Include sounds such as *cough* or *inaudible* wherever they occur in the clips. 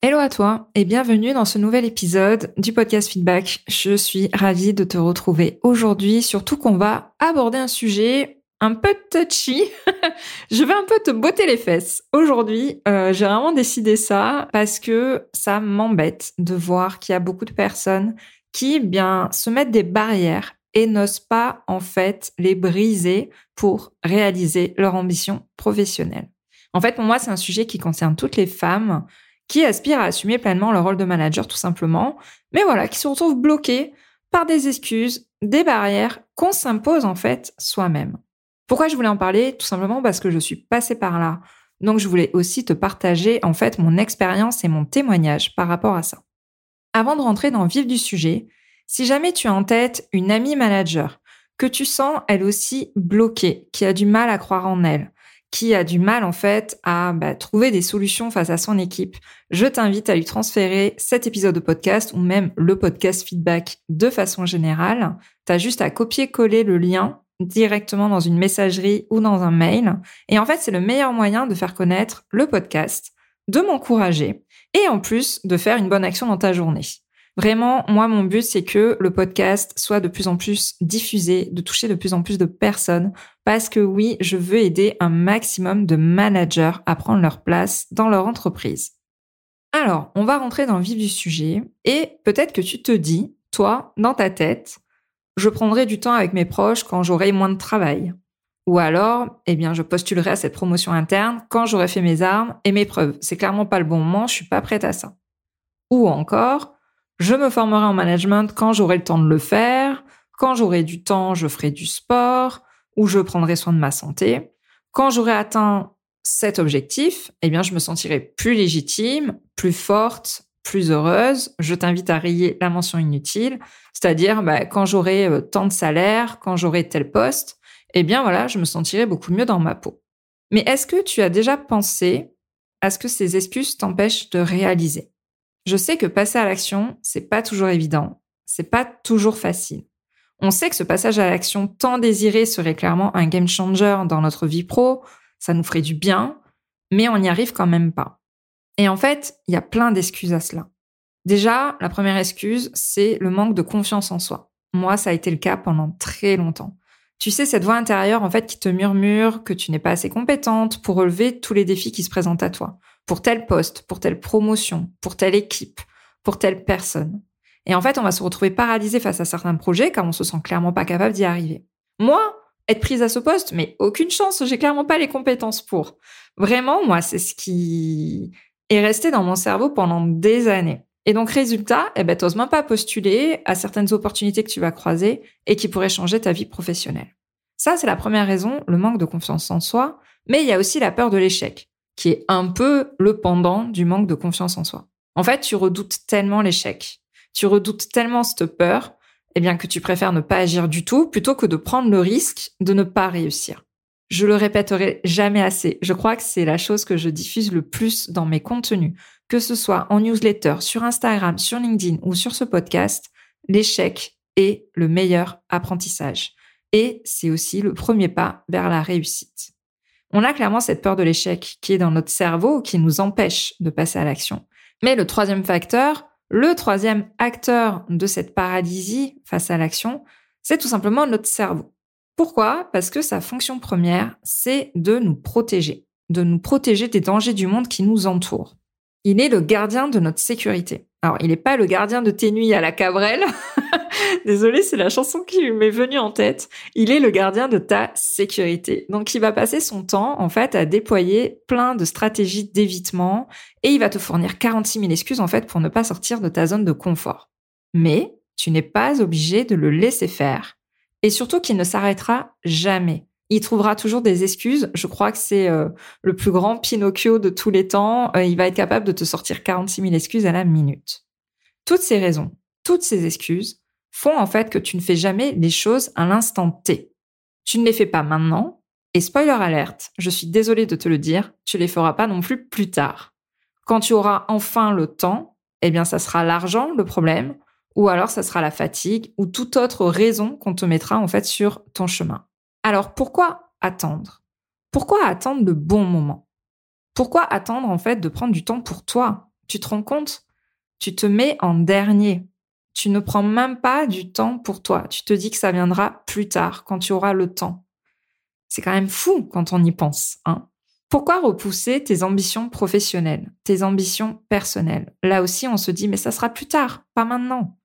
Hello à toi et bienvenue dans ce nouvel épisode du podcast Feedback. Je suis ravie de te retrouver aujourd'hui, surtout qu'on va aborder un sujet un peu touchy. *laughs* je vais un peu te botter les fesses. Aujourd'hui, euh, j'ai vraiment décidé ça parce que ça m'embête de voir qu'il y a beaucoup de personnes qui bien se mettent des barrières et n'osent pas en fait les briser pour réaliser leur ambition professionnelle. En fait, pour moi, c'est un sujet qui concerne toutes les femmes qui aspirent à assumer pleinement leur rôle de manager tout simplement, mais voilà, qui se retrouvent bloqués par des excuses, des barrières qu'on s'impose en fait soi-même. Pourquoi je voulais en parler? Tout simplement parce que je suis passée par là. Donc je voulais aussi te partager en fait mon expérience et mon témoignage par rapport à ça. Avant de rentrer dans le vif du sujet, si jamais tu as en tête une amie manager que tu sens elle aussi bloquée, qui a du mal à croire en elle, qui a du mal en fait à bah, trouver des solutions face à son équipe, je t'invite à lui transférer cet épisode de podcast ou même le podcast feedback de façon générale. Tu juste à copier-coller le lien directement dans une messagerie ou dans un mail. Et en fait, c'est le meilleur moyen de faire connaître le podcast, de m'encourager et en plus de faire une bonne action dans ta journée. Vraiment, moi, mon but, c'est que le podcast soit de plus en plus diffusé, de toucher de plus en plus de personnes, parce que oui, je veux aider un maximum de managers à prendre leur place dans leur entreprise. Alors, on va rentrer dans le vif du sujet, et peut-être que tu te dis, toi, dans ta tête, je prendrai du temps avec mes proches quand j'aurai moins de travail. Ou alors, eh bien, je postulerai à cette promotion interne quand j'aurai fait mes armes et mes preuves. C'est clairement pas le bon moment, je suis pas prête à ça. Ou encore, je me formerai en management quand j'aurai le temps de le faire. Quand j'aurai du temps, je ferai du sport ou je prendrai soin de ma santé. Quand j'aurai atteint cet objectif, eh bien, je me sentirai plus légitime, plus forte, plus heureuse. Je t'invite à rayer la mention inutile, c'est-à-dire bah, quand j'aurai euh, tant de salaire, quand j'aurai tel poste, eh bien voilà, je me sentirai beaucoup mieux dans ma peau. Mais est-ce que tu as déjà pensé à ce que ces excuses t'empêchent de réaliser? Je sais que passer à l'action, c'est pas toujours évident, c'est pas toujours facile. On sait que ce passage à l'action tant désiré serait clairement un game changer dans notre vie pro, ça nous ferait du bien, mais on n'y arrive quand même pas. Et en fait, il y a plein d'excuses à cela. Déjà, la première excuse, c'est le manque de confiance en soi. Moi, ça a été le cas pendant très longtemps. Tu sais, cette voix intérieure, en fait, qui te murmure que tu n'es pas assez compétente pour relever tous les défis qui se présentent à toi pour tel poste, pour telle promotion, pour telle équipe, pour telle personne. Et en fait, on va se retrouver paralysé face à certains projets car on se sent clairement pas capable d'y arriver. Moi, être prise à ce poste, mais aucune chance, j'ai clairement pas les compétences pour. Vraiment, moi, c'est ce qui est resté dans mon cerveau pendant des années. Et donc, résultat, eh ben, t'oses même pas postuler à certaines opportunités que tu vas croiser et qui pourraient changer ta vie professionnelle. Ça, c'est la première raison, le manque de confiance en soi, mais il y a aussi la peur de l'échec qui est un peu le pendant du manque de confiance en soi. En fait, tu redoutes tellement l'échec, tu redoutes tellement cette peur, eh bien que tu préfères ne pas agir du tout plutôt que de prendre le risque de ne pas réussir. Je le répéterai jamais assez. Je crois que c'est la chose que je diffuse le plus dans mes contenus, que ce soit en newsletter, sur Instagram, sur LinkedIn ou sur ce podcast. L'échec est le meilleur apprentissage. Et c'est aussi le premier pas vers la réussite. On a clairement cette peur de l'échec qui est dans notre cerveau, qui nous empêche de passer à l'action. Mais le troisième facteur, le troisième acteur de cette paralysie face à l'action, c'est tout simplement notre cerveau. Pourquoi? Parce que sa fonction première, c'est de nous protéger, de nous protéger des dangers du monde qui nous entoure. Il est le gardien de notre sécurité. Alors, il n'est pas le gardien de tes nuits à la Cabrelle. *laughs* Désolée, c'est la chanson qui m'est venue en tête. Il est le gardien de ta sécurité. Donc, il va passer son temps, en fait, à déployer plein de stratégies d'évitement et il va te fournir 46 000 excuses, en fait, pour ne pas sortir de ta zone de confort. Mais tu n'es pas obligé de le laisser faire. Et surtout qu'il ne s'arrêtera jamais il trouvera toujours des excuses. Je crois que c'est euh, le plus grand Pinocchio de tous les temps. Euh, il va être capable de te sortir 46 000 excuses à la minute. Toutes ces raisons, toutes ces excuses font en fait que tu ne fais jamais les choses à l'instant T. Tu ne les fais pas maintenant, et spoiler alerte, je suis désolée de te le dire, tu les feras pas non plus plus tard. Quand tu auras enfin le temps, eh bien ça sera l'argent le problème, ou alors ça sera la fatigue, ou toute autre raison qu'on te mettra en fait sur ton chemin. Alors pourquoi attendre? Pourquoi attendre le bon moment? Pourquoi attendre en fait de prendre du temps pour toi? Tu te rends compte? Tu te mets en dernier. Tu ne prends même pas du temps pour toi. Tu te dis que ça viendra plus tard, quand tu auras le temps. C'est quand même fou quand on y pense. Hein pourquoi repousser tes ambitions professionnelles, tes ambitions personnelles? Là aussi, on se dit, mais ça sera plus tard, pas maintenant.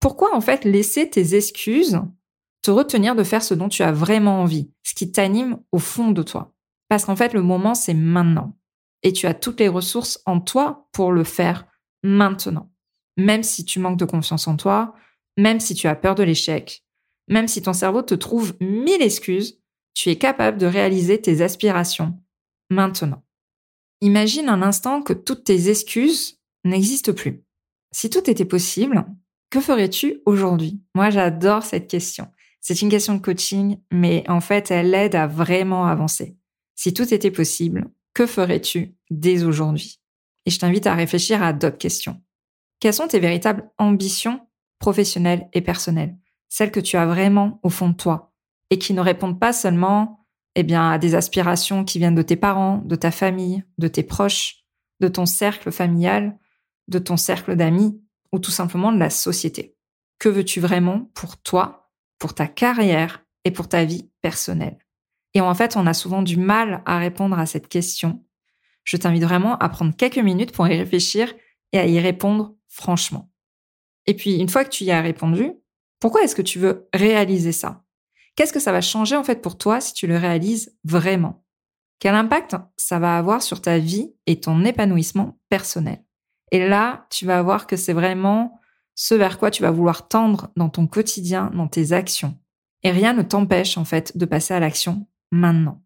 Pourquoi en fait laisser tes excuses te retenir de faire ce dont tu as vraiment envie, ce qui t'anime au fond de toi? Parce qu'en fait, le moment, c'est maintenant. Et tu as toutes les ressources en toi pour le faire maintenant. Même si tu manques de confiance en toi, même si tu as peur de l'échec, même si ton cerveau te trouve mille excuses, tu es capable de réaliser tes aspirations maintenant. Imagine un instant que toutes tes excuses n'existent plus. Si tout était possible, que ferais-tu aujourd'hui? Moi, j'adore cette question. C'est une question de coaching, mais en fait, elle aide à vraiment avancer. Si tout était possible, que ferais-tu dès aujourd'hui? Et je t'invite à réfléchir à d'autres questions. Quelles sont tes véritables ambitions professionnelles et personnelles? Celles que tu as vraiment au fond de toi et qui ne répondent pas seulement eh bien, à des aspirations qui viennent de tes parents, de ta famille, de tes proches, de ton cercle familial, de ton cercle d'amis ou tout simplement de la société. Que veux-tu vraiment pour toi, pour ta carrière et pour ta vie personnelle? Et en fait, on a souvent du mal à répondre à cette question. Je t'invite vraiment à prendre quelques minutes pour y réfléchir et à y répondre franchement. Et puis, une fois que tu y as répondu, pourquoi est-ce que tu veux réaliser ça? Qu'est-ce que ça va changer en fait pour toi si tu le réalises vraiment? Quel impact ça va avoir sur ta vie et ton épanouissement personnel? Et là, tu vas voir que c'est vraiment ce vers quoi tu vas vouloir tendre dans ton quotidien, dans tes actions. Et rien ne t'empêche en fait de passer à l'action maintenant.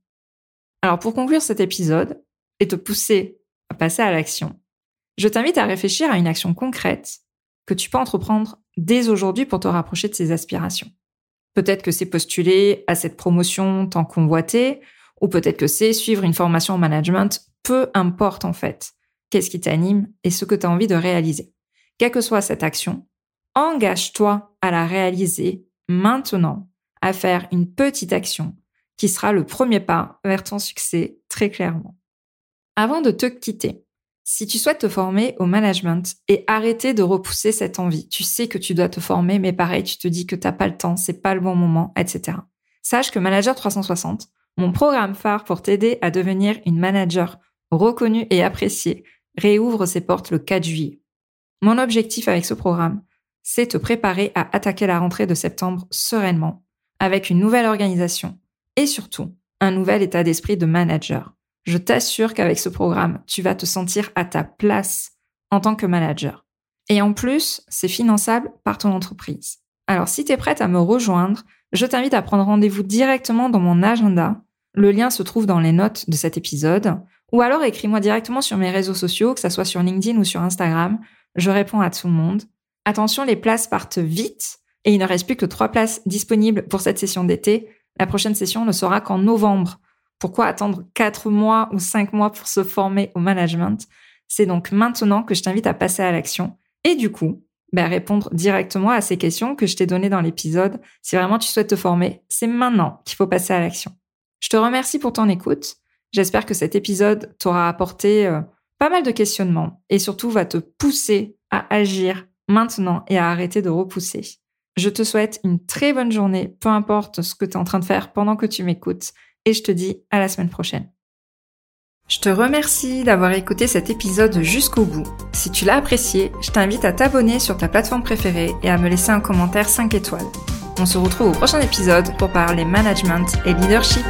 Alors pour conclure cet épisode et te pousser à passer à l'action, je t'invite à réfléchir à une action concrète que tu peux entreprendre dès aujourd'hui pour te rapprocher de ces aspirations. Peut-être que c'est postuler à cette promotion tant convoitée, ou peut-être que c'est suivre une formation en management, peu importe en fait. Qu'est-ce qui t'anime et ce que tu as envie de réaliser. Quelle que soit cette action, engage-toi à la réaliser maintenant, à faire une petite action qui sera le premier pas vers ton succès très clairement. Avant de te quitter, si tu souhaites te former au management et arrêter de repousser cette envie, tu sais que tu dois te former, mais pareil, tu te dis que t'as pas le temps, c'est pas le bon moment, etc. Sache que Manager 360, mon programme phare pour t'aider à devenir une manager reconnue et appréciée, réouvre ses portes le 4 juillet. Mon objectif avec ce programme, c'est te préparer à attaquer la rentrée de septembre sereinement, avec une nouvelle organisation et surtout un nouvel état d'esprit de manager. Je t'assure qu'avec ce programme, tu vas te sentir à ta place en tant que manager. Et en plus, c'est finançable par ton entreprise. Alors si tu es prête à me rejoindre, je t'invite à prendre rendez-vous directement dans mon agenda. Le lien se trouve dans les notes de cet épisode. Ou alors écris-moi directement sur mes réseaux sociaux, que ce soit sur LinkedIn ou sur Instagram. Je réponds à tout le monde. Attention, les places partent vite et il ne reste plus que trois places disponibles pour cette session d'été. La prochaine session ne sera qu'en novembre. Pourquoi attendre quatre mois ou cinq mois pour se former au management? C'est donc maintenant que je t'invite à passer à l'action et du coup, ben, répondre directement à ces questions que je t'ai données dans l'épisode. Si vraiment tu souhaites te former, c'est maintenant qu'il faut passer à l'action. Je te remercie pour ton écoute. J'espère que cet épisode t'aura apporté euh, pas mal de questionnements et surtout va te pousser à agir maintenant et à arrêter de repousser. Je te souhaite une très bonne journée, peu importe ce que tu es en train de faire pendant que tu m'écoutes et je te dis à la semaine prochaine. Je te remercie d'avoir écouté cet épisode jusqu'au bout. Si tu l'as apprécié, je t'invite à t'abonner sur ta plateforme préférée et à me laisser un commentaire 5 étoiles. On se retrouve au prochain épisode pour parler management et leadership.